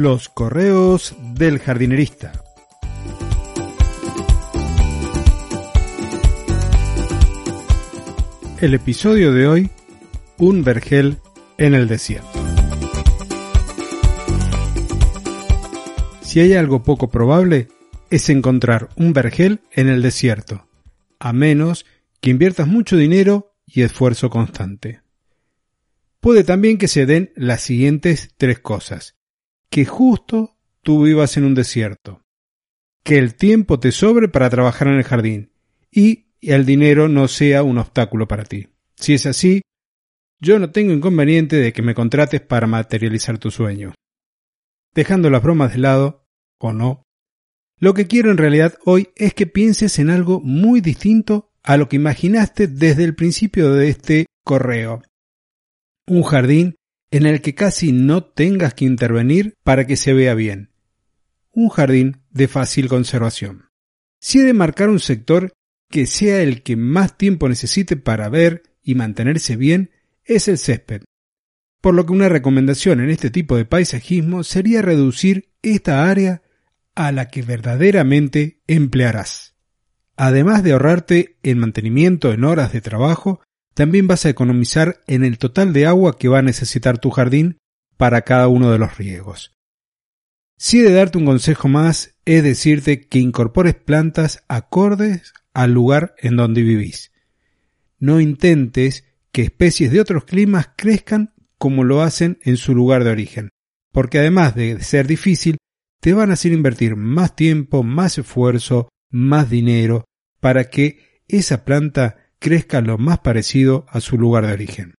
Los correos del jardinerista. El episodio de hoy, un vergel en el desierto. Si hay algo poco probable, es encontrar un vergel en el desierto, a menos que inviertas mucho dinero y esfuerzo constante. Puede también que se den las siguientes tres cosas. Que justo tú vivas en un desierto. Que el tiempo te sobre para trabajar en el jardín. Y el dinero no sea un obstáculo para ti. Si es así, yo no tengo inconveniente de que me contrates para materializar tu sueño. Dejando las bromas de lado, o no, lo que quiero en realidad hoy es que pienses en algo muy distinto a lo que imaginaste desde el principio de este correo. Un jardín en el que casi no tengas que intervenir para que se vea bien. Un jardín de fácil conservación. Si he de marcar un sector que sea el que más tiempo necesite para ver y mantenerse bien, es el césped. Por lo que una recomendación en este tipo de paisajismo sería reducir esta área a la que verdaderamente emplearás. Además de ahorrarte en mantenimiento en horas de trabajo, también vas a economizar en el total de agua que va a necesitar tu jardín para cada uno de los riegos. Si he de darte un consejo más, es decirte que incorpores plantas acordes al lugar en donde vivís. No intentes que especies de otros climas crezcan como lo hacen en su lugar de origen, porque además de ser difícil, te van a hacer invertir más tiempo, más esfuerzo, más dinero para que esa planta crezca lo más parecido a su lugar de origen.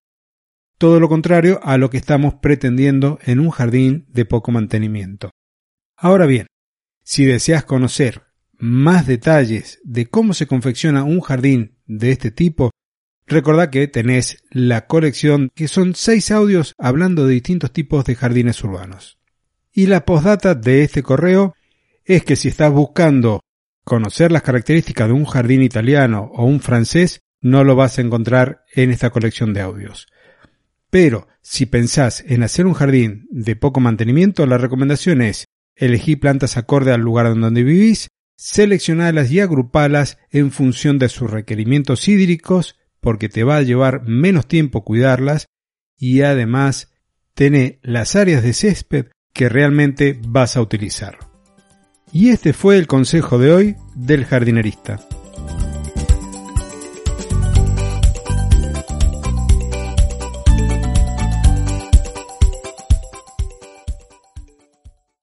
Todo lo contrario a lo que estamos pretendiendo en un jardín de poco mantenimiento. Ahora bien, si deseas conocer más detalles de cómo se confecciona un jardín de este tipo, recordá que tenés la colección que son seis audios hablando de distintos tipos de jardines urbanos. Y la postdata de este correo es que si estás buscando conocer las características de un jardín italiano o un francés, no lo vas a encontrar en esta colección de audios. Pero si pensás en hacer un jardín de poco mantenimiento, la recomendación es elegir plantas acorde al lugar donde vivís, seleccionarlas y agruparlas en función de sus requerimientos hídricos, porque te va a llevar menos tiempo cuidarlas y además tener las áreas de césped que realmente vas a utilizar. Y este fue el consejo de hoy del jardinerista.